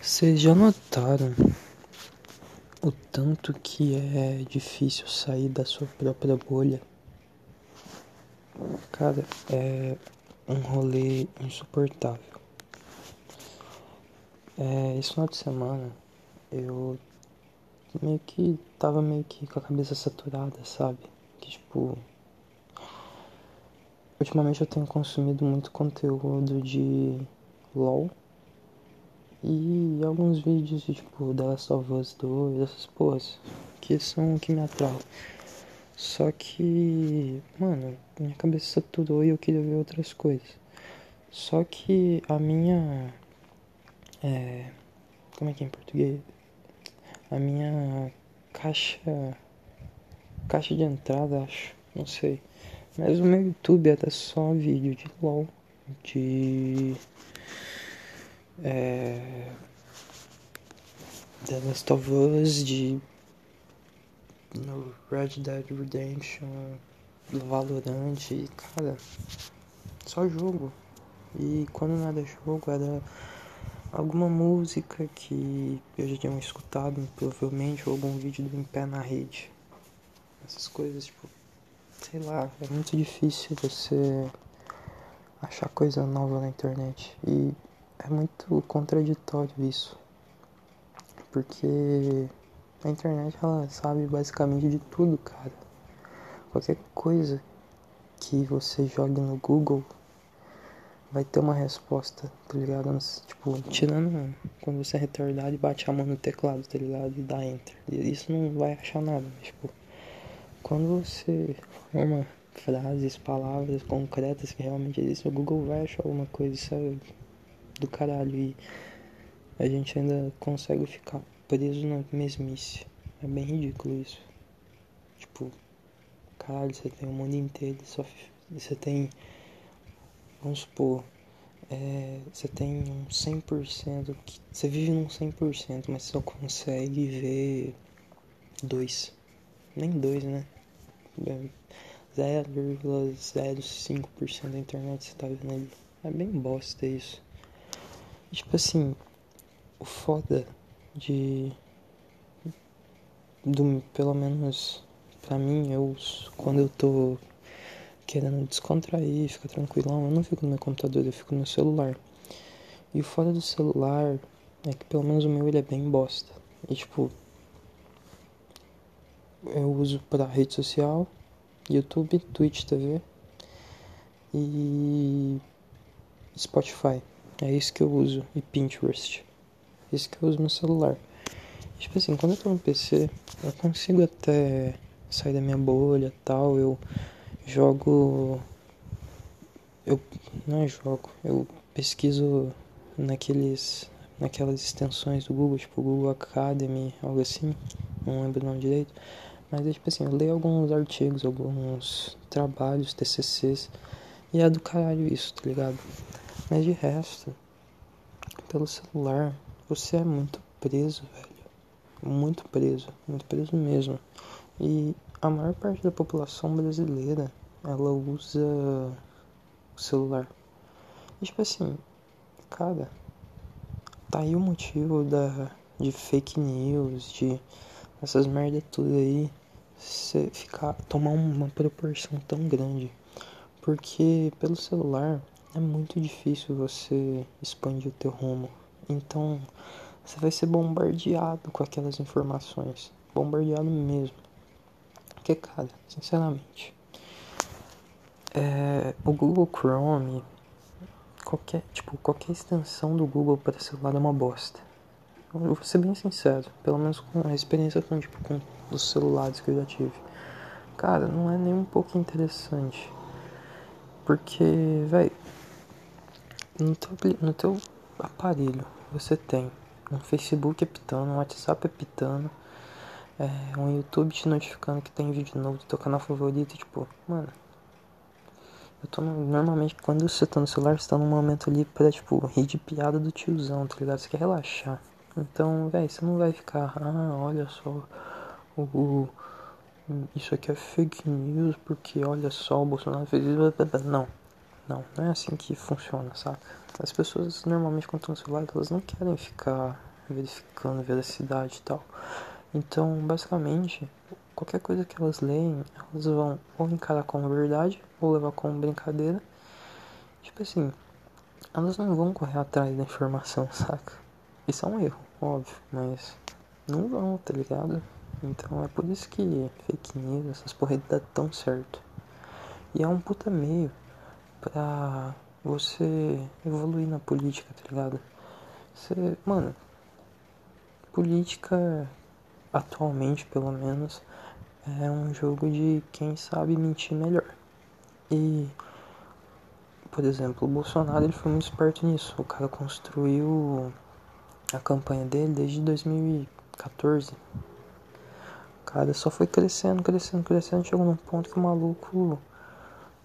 Vocês já notaram o tanto que é difícil sair da sua própria bolha? Cara, é um rolê insuportável. É, esse final de semana eu meio que tava meio que com a cabeça saturada, sabe? Que tipo. Ultimamente eu tenho consumido muito conteúdo de LOL e alguns vídeos de tipo The Last of Us 2, essas porras, que são o que me atraem. Só que, mano, minha cabeça saturou e eu queria ver outras coisas. Só que a minha. É. Como é que é em português? A minha caixa. Caixa de entrada, acho. Não sei. Mas o meu YouTube era só vídeo de LOL. De é, The Last of Us, de no Red Dead Redemption, Valorant, e, cara, só jogo. E quando não era jogo, era alguma música que eu já tinha escutado, provavelmente, ou algum vídeo do Em Pé na Rede. Essas coisas, tipo, sei lá, é muito difícil você achar coisa nova na internet. E é muito contraditório isso. Porque a internet ela sabe basicamente de tudo, cara. Qualquer coisa que você jogue no Google vai ter uma resposta, tá ligado? Tipo, tirando quando você é retardado e bate a mão no teclado, tá ligado? E dá enter. Isso não vai achar nada, mas, tipo, quando você forma frases, palavras concretas que realmente existem, o Google vai achar alguma coisa, sabe? Do caralho e a gente ainda consegue ficar preso na mesmice. É bem ridículo isso. Tipo, caralho, você tem o mundo inteiro, só você tem vamos supor, é, você tem um 100%, que, você vive num 100%, mas só consegue ver dois. Nem dois, né? 0,05% da internet você tá vendo ali. É bem bosta isso. Tipo assim, o foda de. Do, pelo menos pra mim, eu quando eu tô querendo descontrair, ficar tranquilão, eu não fico no meu computador, eu fico no celular. E o foda do celular é que pelo menos o meu ele é bem bosta. E tipo, eu uso pra rede social, YouTube, Twitch TV e Spotify. É isso que eu uso. E Pinterest. É isso que eu uso no celular. Tipo assim, quando eu tô no PC, eu consigo até sair da minha bolha tal. Eu jogo. Eu não é jogo, eu pesquiso naqueles. naquelas extensões do Google, tipo Google Academy, algo assim. Não lembro o nome direito. Mas é tipo assim, eu leio alguns artigos, alguns trabalhos, TCCs. E é do caralho isso, tá ligado? Mas de resto, pelo celular, você é muito preso, velho. Muito preso, muito preso mesmo. E a maior parte da população brasileira, ela usa o celular. E tipo assim, cara, tá aí o motivo da, de fake news, de essas merda tudo aí, você ficar, tomar uma proporção tão grande. Porque pelo celular é muito difícil você expandir o teu rumo. Então, você vai ser bombardeado com aquelas informações. Bombardeado mesmo. Porque, cara, sinceramente, é, o Google Chrome, qualquer, tipo, qualquer extensão do Google para celular é uma bosta. Eu vou ser bem sincero, pelo menos com a experiência com, tipo, com os celulares que eu já tive. Cara, não é nem um pouco interessante. Porque, velho, no teu, no teu aparelho você tem um Facebook apitando, um WhatsApp apitando, é, um YouTube te notificando que tem vídeo novo do teu canal favorito, tipo, mano. Eu tô no, normalmente quando você tá no celular, você tá num momento ali pra, tipo, rir de piada do tiozão, tá ligado? Você quer relaxar. Então, velho, você não vai ficar, ah, olha só, o, o, isso aqui é fake news porque olha só, o Bolsonaro fez isso. Não, não, não é assim que funciona, saca? As pessoas normalmente quando estão no celular, elas não querem ficar verificando a veracidade e tal. Então, basicamente, qualquer coisa que elas leem, elas vão ou encarar como verdade ou levar como brincadeira. Tipo assim, elas não vão correr atrás da informação, saca? Isso é um erro, óbvio, mas não vão, tá ligado? Então é por isso que fake news, essas porra dá tão certo. E é um puta meio pra você evoluir na política, tá ligado? Você, mano, política atualmente pelo menos é um jogo de quem sabe mentir melhor. E por exemplo, o Bolsonaro ele foi muito esperto nisso. O cara construiu a campanha dele desde 2014. O cara só foi crescendo, crescendo, crescendo, chegou num ponto que o maluco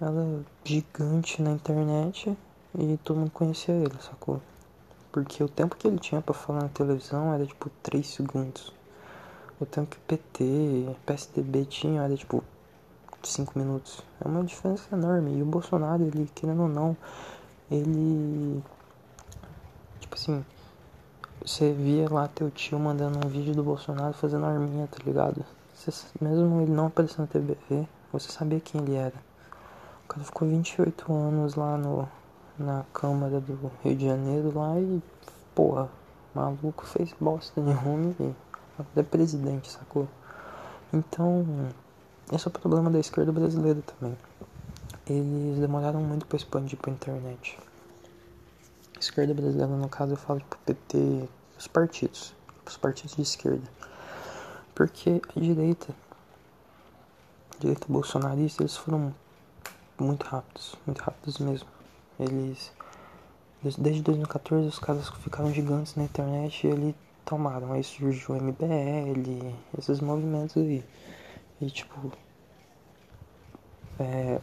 era gigante na internet e todo mundo conhecia ele, sacou? Porque o tempo que ele tinha para falar na televisão era tipo 3 segundos. O tempo que PT, PSDB tinha era tipo 5 minutos. É uma diferença enorme. E o Bolsonaro, ele, querendo ou não, ele. Tipo assim. Você via lá teu tio mandando um vídeo do Bolsonaro fazendo arminha, tá ligado? Você, mesmo ele não aparecendo na TVV, você sabia quem ele era. O cara ficou 28 anos lá no, na Câmara do Rio de Janeiro lá e, porra, maluco fez bosta nenhuma e é presidente, sacou? Então, esse é o problema da esquerda brasileira também. Eles demoraram muito para expandir para internet. Esquerda brasileira, no caso, eu falo pro PT, os partidos, os partidos de esquerda. Porque a direita, a direita bolsonarista, eles foram muito rápidos, muito rápidos mesmo. Eles, desde 2014, os caras ficaram gigantes na internet e ele tomaram. Aí surgiu o MBL, esses movimentos aí. E tipo. É,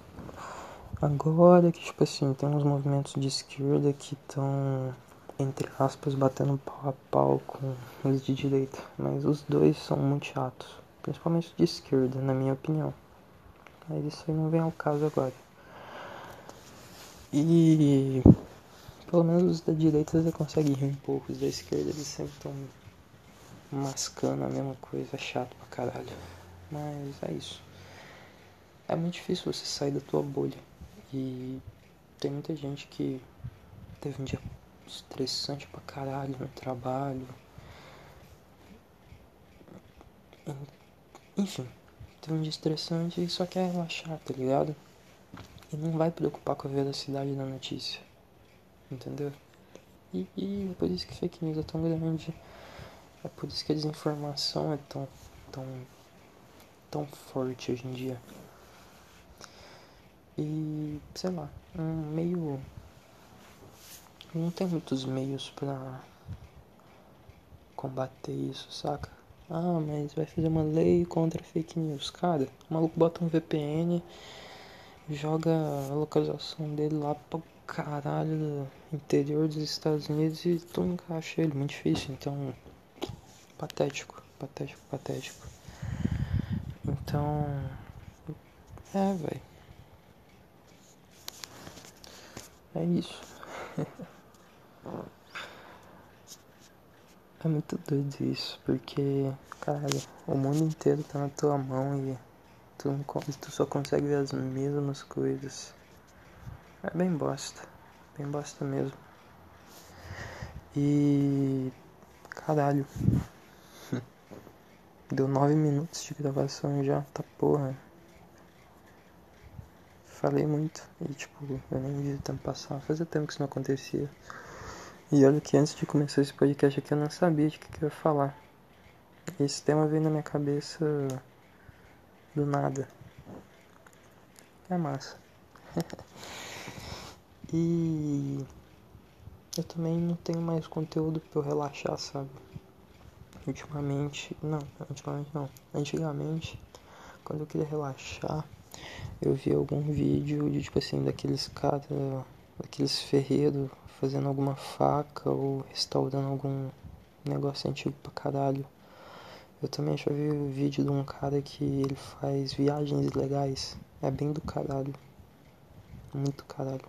agora que, tipo assim, tem uns movimentos de esquerda que estão, entre aspas, batendo pau a pau com os de direita. Mas os dois são muito chatos. Principalmente de esquerda, na minha opinião. Mas isso aí não vem ao caso agora. E pelo menos os da direita você consegue rir um pouco, os da esquerda eles sempre estão mascando a mesma coisa, chato pra caralho. Mas é isso. É muito difícil você sair da tua bolha. E tem muita gente que teve um dia estressante pra caralho no trabalho. Enfim, teve um dia estressante e só quer relaxar, tá ligado? E não vai preocupar com a veracidade da notícia. Entendeu? E, e é por isso que fake news é tão grande. É por isso que a desinformação é tão, tão, tão forte hoje em dia. E, sei lá, um meio. Não tem muitos meios pra combater isso, saca? Ah, mas vai fazer uma lei contra fake news. Cara, o maluco bota um VPN joga a localização dele lá pro caralho do interior dos Estados Unidos e tu encaixa ele, muito difícil, então patético, patético, patético. Então é velho. É isso. é muito doido isso, porque, caralho, o mundo inteiro tá na tua mão e tu, tu só consegue ver as mesmas coisas. É bem bosta. Bem bosta mesmo. E. Caralho. Deu nove minutos de gravação já, tá porra. Falei muito e tipo, eu nem vi o tempo passar. Fazia tempo que isso não acontecia. E olha que antes de começar esse podcast aqui eu não sabia de que, que eu ia falar. Esse tema veio na minha cabeça do nada. É massa. e eu também não tenho mais conteúdo pra eu relaxar, sabe? Ultimamente, não, ultimamente não. Antigamente, quando eu queria relaxar, eu via algum vídeo de tipo assim, daqueles caras, daqueles ferreiros fazendo alguma faca ou restaurando algum negócio antigo pra caralho. Eu também já vi um vídeo de um cara que ele faz viagens legais. É bem do caralho. Muito caralho.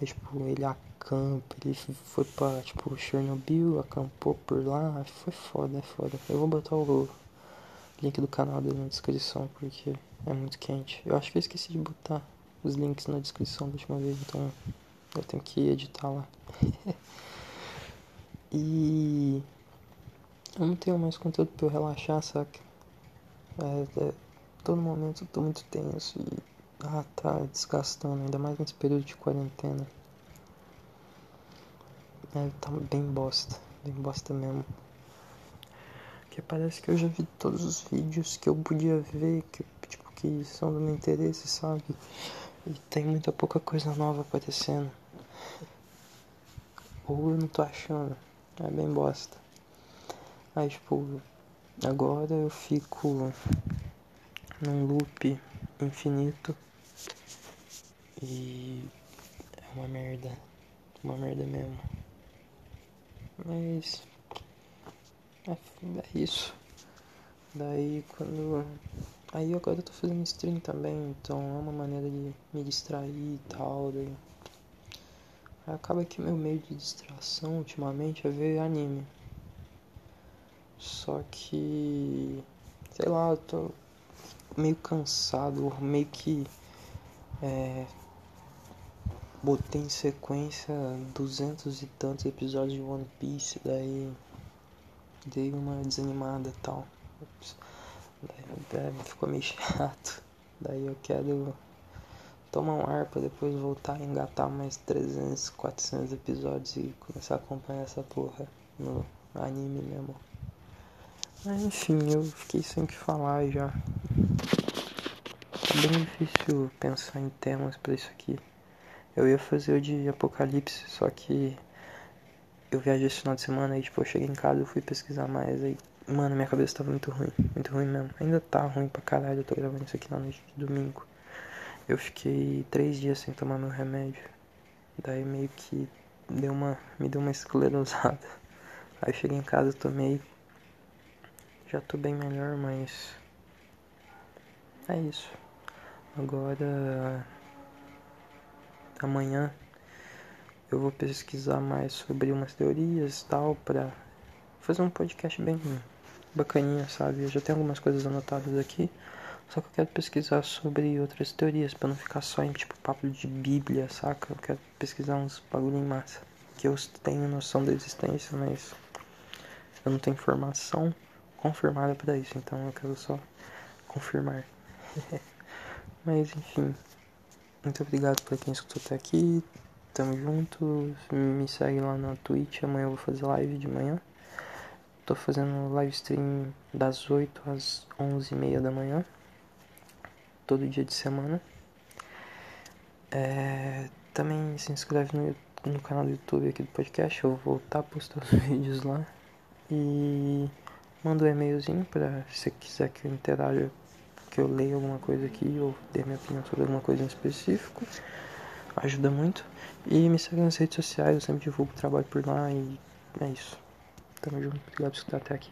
É tipo, ele acampa, ele foi pra, tipo, Chernobyl, acampou por lá, foi foda, é foda. Eu vou botar o link do canal dele na descrição, porque é muito quente. Eu acho que eu esqueci de botar os links na descrição da última vez, então eu tenho que editar lá. e eu não tenho mais conteúdo pra eu relaxar, saca? É, é, todo momento eu tô muito tenso e ah, tá desgastando, ainda mais nesse período de quarentena. É, tá bem bosta, bem bosta mesmo. Que parece que eu já vi todos os vídeos que eu podia ver, que, tipo, que são do meu interesse, sabe? E tem muita pouca coisa nova aparecendo. Ou eu não tô achando. É bem bosta. Aí, tipo, agora eu fico num loop infinito. E é uma merda. Uma merda mesmo. Mas é, é isso. Daí quando. Aí agora eu tô fazendo stream também, então é uma maneira de me distrair e tal. Daí... Acaba que meu meio de distração ultimamente é ver anime. Só que. Sei lá, eu tô meio cansado, meio que. É, botei em sequência duzentos e tantos episódios de One Piece, daí dei uma desanimada e tal. Daí, ficou meio chato. Daí eu quero tomar um ar pra depois voltar a engatar mais 300, 400 episódios e começar a acompanhar essa porra no anime mesmo. Enfim, eu fiquei sem que falar já. É bem difícil pensar em temas para isso aqui. Eu ia fazer o de Apocalipse, só que eu viajei esse final de semana e tipo, eu cheguei em casa, eu fui pesquisar mais aí. Mano, minha cabeça tava muito ruim, muito ruim mesmo. Ainda tá ruim pra caralho, eu tô gravando isso aqui na noite de domingo. Eu fiquei três dias sem tomar meu remédio. Daí meio que deu uma. me deu uma esclerosada. Aí cheguei em casa, tomei. Já tô bem melhor, mas. É isso. Agora amanhã eu vou pesquisar mais sobre umas teorias e tal para fazer um podcast bem bacaninha, sabe? Eu já tenho algumas coisas anotadas aqui, só que eu quero pesquisar sobre outras teorias para não ficar só em tipo papo de Bíblia, saca? Eu quero pesquisar uns bagulho em massa, que eu tenho noção da existência, mas eu não tenho informação confirmada para isso, então eu quero só confirmar. mas enfim, muito obrigado por quem escutou até aqui. Tamo junto. Me segue lá na Twitch. Amanhã eu vou fazer live de manhã. Tô fazendo live stream das 8 às 11 e meia da manhã. Todo dia de semana. É, também se inscreve no, no canal do YouTube aqui do podcast. Eu vou voltar a postar os vídeos lá. E manda um e-mailzinho pra se você quiser que eu interaja que eu leia alguma coisa aqui ou dê minha opinião sobre alguma coisa em específico. Ajuda muito. E me segue nas redes sociais, eu sempre divulgo trabalho por lá e é isso. Tamo junto, obrigado por escutar até aqui.